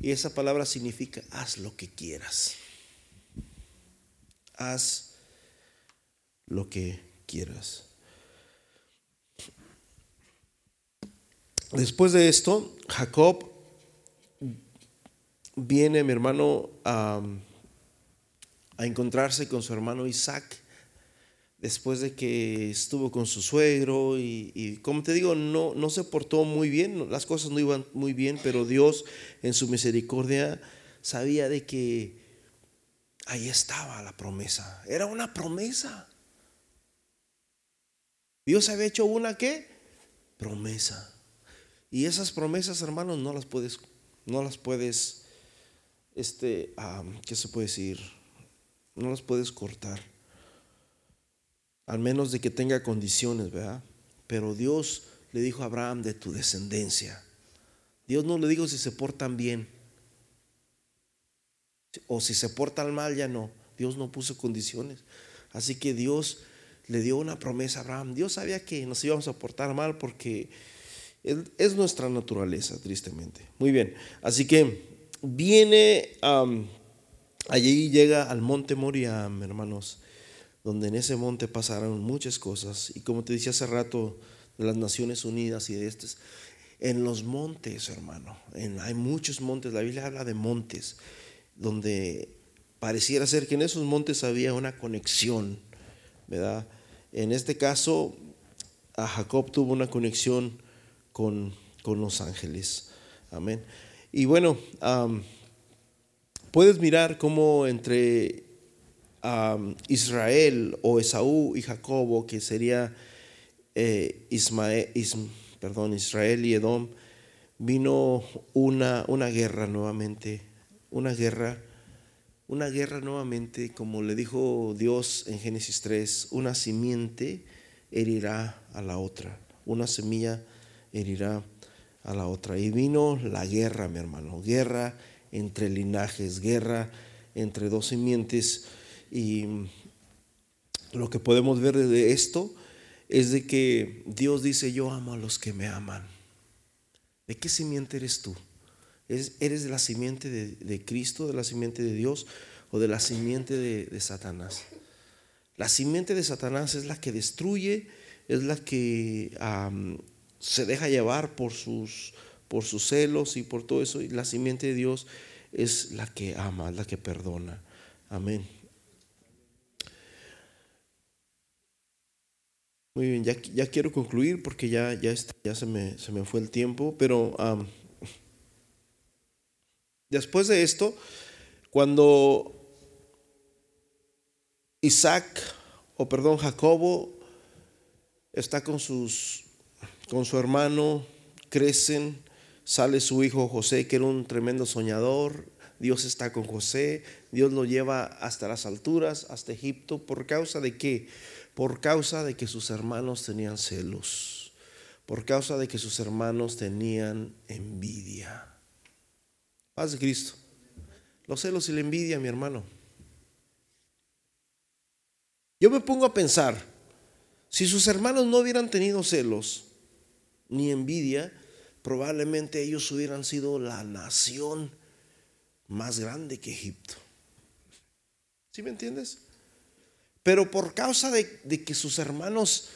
Y esa palabra significa haz lo que quieras. Haz lo que quieras. Después de esto, Jacob viene, mi hermano, a, a encontrarse con su hermano Isaac después de que estuvo con su suegro y, como te digo, no, no se portó muy bien, las cosas no iban muy bien, pero Dios en su misericordia sabía de que ahí estaba la promesa, era una promesa. Dios había hecho una qué? Promesa. Y esas promesas, hermanos, no las puedes, no las puedes, este, ¿qué se puede decir? No las puedes cortar al menos de que tenga condiciones, ¿verdad? Pero Dios le dijo a Abraham de tu descendencia. Dios no le dijo si se portan bien o si se portan mal, ya no. Dios no puso condiciones. Así que Dios le dio una promesa a Abraham. Dios sabía que nos íbamos a portar mal porque es nuestra naturaleza, tristemente. Muy bien. Así que viene, allí llega al monte Moriam, hermanos donde en ese monte pasaron muchas cosas. Y como te decía hace rato, de las Naciones Unidas y de estos, en los montes, hermano, hay muchos montes, la Biblia habla de montes, donde pareciera ser que en esos montes había una conexión, ¿verdad? En este caso, a Jacob tuvo una conexión con, con los ángeles. Amén. Y bueno, puedes mirar cómo entre Israel o Esaú y Jacobo, que sería eh, Ismael, Israel y Edom, vino una, una guerra nuevamente, una guerra, una guerra nuevamente, como le dijo Dios en Génesis 3, una simiente herirá a la otra, una semilla herirá a la otra. Y vino la guerra, mi hermano, guerra entre linajes, guerra entre dos simientes. Y lo que podemos ver de esto es de que Dios dice, yo amo a los que me aman. ¿De qué simiente eres tú? ¿Eres de la simiente de, Cristo, de la simiente de Dios o de la simiente de, Satanás? La simiente de Satanás es la que destruye, es la que se deja llevar por sus, por sus celos y por todo eso. Y la simiente de Dios es la que ama, la que perdona. Amén. Muy bien, ya, ya quiero concluir porque ya, ya, ya se, me, se me fue el tiempo, pero después de esto, cuando Isaac, o perdón, Jacobo, está con, sus, con su hermano, crecen, sale su hijo José, que era un tremendo soñador, Dios está con José, Dios lo lleva hasta las alturas, hasta Egipto, ¿por causa de qué? Por causa de que sus hermanos tenían celos, por causa de que sus hermanos tenían envidia. Paz de Cristo. Los celos y la envidia, mi hermano. Yo me pongo a pensar, si sus hermanos no hubieran tenido celos ni envidia, probablemente ellos hubieran sido la nación más grande que Egipto. ¿Sí me entiendes? Pero por causa de, que sus hermanos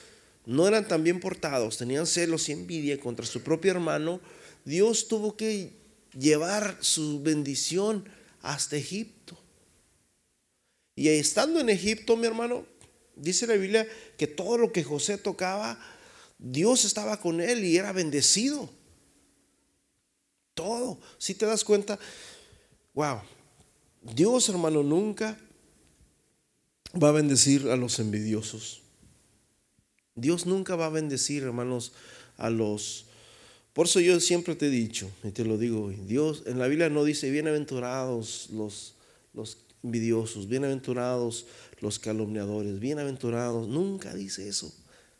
no eran tan bien portados, tenían celos y envidia contra su propio hermano, Dios tuvo que llevar su bendición hasta Egipto. Y estando en Egipto, mi hermano, dice la Biblia que todo lo que José tocaba, Dios estaba con él y era bendecido. Todo. Si te das cuenta, wow, Dios hermano nunca va a bendecir a los envidiosos. Dios nunca va a bendecir, hermanos, a los... Por eso yo siempre te he dicho, y te lo digo, Dios en la Biblia no dice bienaventurados los, los envidiosos, bienaventurados los calumniadores, bienaventurados, nunca dice eso,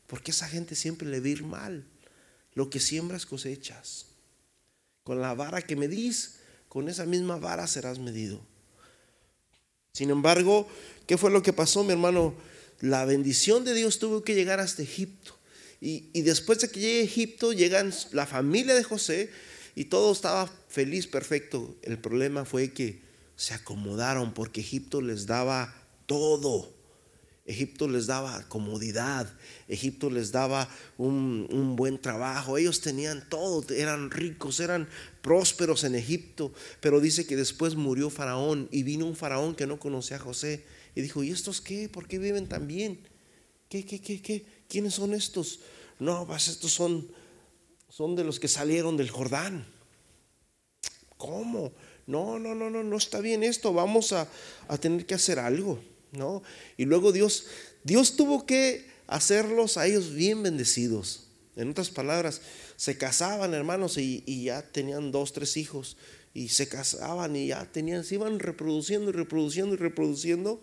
porque esa gente siempre le va ir mal. Lo que siembras cosechas. Con la vara que medís, con esa misma vara serás medido. Sin embargo, ¿qué fue lo que pasó, mi hermano? La bendición de Dios tuvo que llegar hasta Egipto. Y, después de que llegue a Egipto, llegan la familia de José y todo estaba feliz, perfecto. El problema fue que se acomodaron porque Egipto les daba todo. Egipto les daba comodidad, Egipto les daba un, buen trabajo, ellos tenían todo, eran ricos, eran prósperos en Egipto, pero dice que después murió Faraón y vino un Faraón que no conocía a José y dijo, ¿y estos qué? ¿Por qué viven tan bien? ¿Qué, qué, qué, qué? ¿Quiénes son estos? No, pues estos son, son de los que salieron del Jordán. ¿Cómo? No, no, no, no, no está bien esto, vamos a, a tener que hacer algo. ¿no? Y luego Dios, Dios tuvo que hacerlos a ellos bien bendecidos. En otras palabras, se casaban hermanos y, ya tenían dos, tres hijos y se casaban y ya tenían, se iban reproduciendo y reproduciendo y reproduciendo.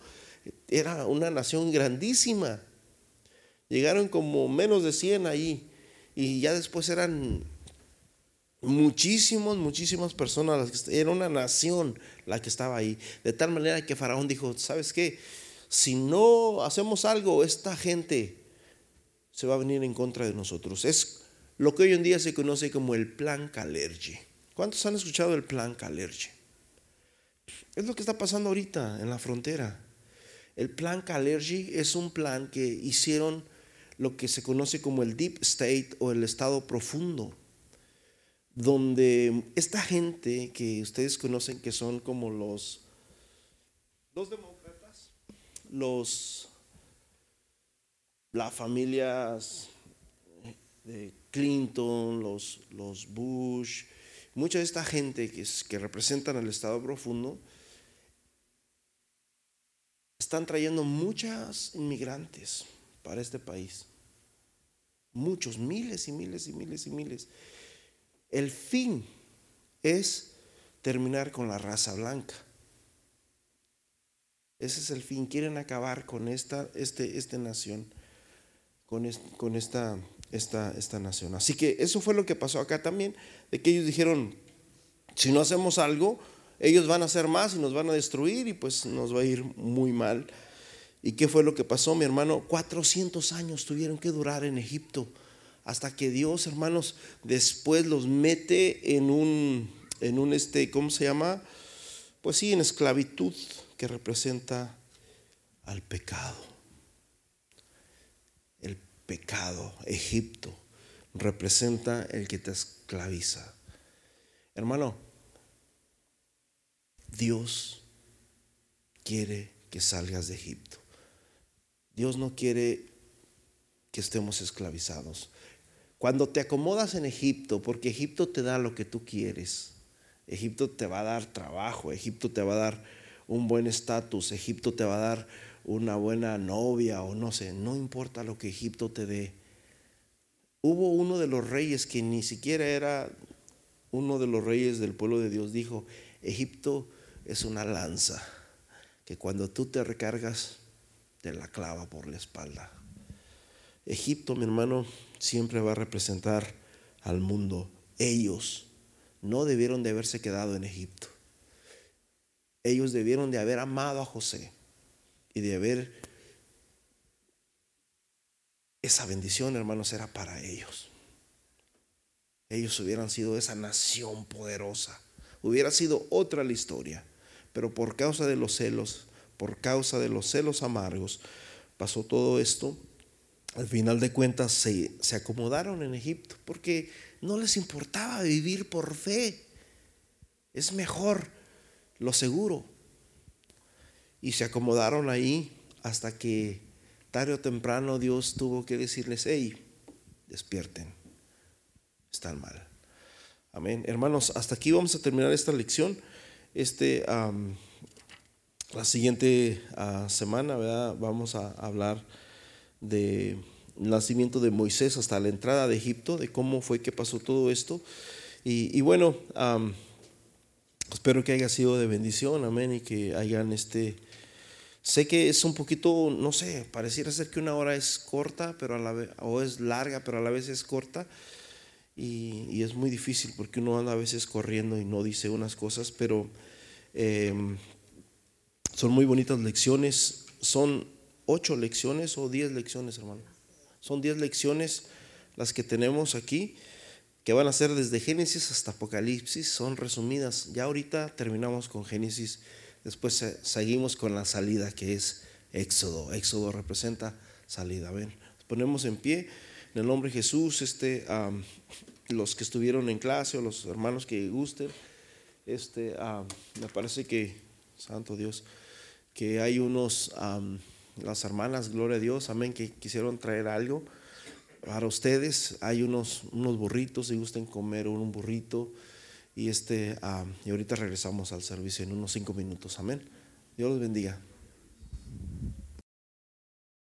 Era una nación grandísima. Llegaron como menos de 100 ahí y ya después eran muchísimos, muchísimas personas. Era una nación la que estaba ahí. De tal manera que Faraón dijo, ¿sabes qué? si no hacemos algo, esta gente se va a venir en contra de nosotros. Es lo que hoy en día se conoce como el plan Calergi. ¿Cuántos han escuchado el plan Calergi? Es lo que está pasando ahorita en la frontera. El plan Calergi es un plan que hicieron lo que se conoce como el Deep State o el Estado Profundo, donde esta gente que ustedes conocen que son como los, los los las familias de Clinton, los, los Bush, Mucha de esta gente que, que representan el Estado profundo están trayendo muchas inmigrantes para este país. Muchos, miles y miles y miles y miles. El fin es terminar con la raza blanca. Ese es el fin. Quieren acabar con esta, este, esta nación, con, con esta, esta, esta nación. Así que eso fue lo que pasó acá también, de que ellos dijeron, si no hacemos algo, ellos van a hacer más y nos van a destruir y pues nos va a ir muy mal. ¿Y qué fue lo que pasó, mi hermano? 400 años tuvieron que durar en Egipto hasta que Dios, hermanos, después los mete en un, en un este, ¿cómo se llama? Pues sí, en esclavitud que representa al pecado. El pecado, Egipto, representa el que te esclaviza. Hermano, Dios quiere que salgas de Egipto. Dios no quiere que estemos esclavizados. Cuando te acomodas en Egipto, porque Egipto te da lo que tú quieres, Egipto te va a dar trabajo, Egipto te va a dar un buen estatus, Egipto te va a dar una buena novia o no sé, no importa lo que Egipto te dé. Hubo uno de los reyes que ni siquiera era uno de los reyes del pueblo de Dios, dijo, Egipto es una lanza que cuando tú te recargas te la clava por la espalda. Egipto, mi hermano, siempre va a representar al mundo. Ellos no debieron de haberse quedado en Egipto ellos debieron de haber amado a José y de haber... Esa bendición, hermanos, era para ellos. Ellos hubieran sido esa nación poderosa. Hubiera sido otra la historia. Pero por causa de los celos, por causa de los celos amargos, pasó todo esto. Al final de cuentas se, se acomodaron en Egipto porque no les importaba vivir por fe. Es mejor lo seguro. Y se acomodaron ahí hasta que tarde o temprano Dios tuvo que decirles, hey, despierten, están mal. Amén. Hermanos, hasta aquí vamos a terminar esta lección. Este, la siguiente ah, semana vamos a hablar del nacimiento de Moisés hasta la entrada de Egipto, de cómo fue que pasó todo esto. Y, bueno, Espero que haya sido de bendición, amén, y que hayan este... Sé que es un poquito, no sé, pareciera ser que una hora es corta, pero a la vez, o es larga, pero a la vez es corta. Y, es muy difícil porque uno anda a veces corriendo y no dice unas cosas, pero em, son muy bonitas lecciones. Son ocho lecciones o diez lecciones, hermano. Son diez lecciones las que tenemos aquí que van a ser desde Génesis hasta Apocalipsis, son resumidas. Ya ahorita terminamos con Génesis, después seguimos con la salida que es Éxodo. Éxodo representa salida. Ven, ponemos en pie en el nombre de Jesús, este, los que estuvieron en clase o los hermanos que gusten. Este, me parece que, Santo Dios, que hay unos, las hermanas, gloria a Dios, amén, que quisieron traer algo para ustedes hay unos, unos burritos, si gusten comer un burrito. Y, este, y ahorita regresamos al servicio en unos cinco minutos. Amén. Dios los bendiga.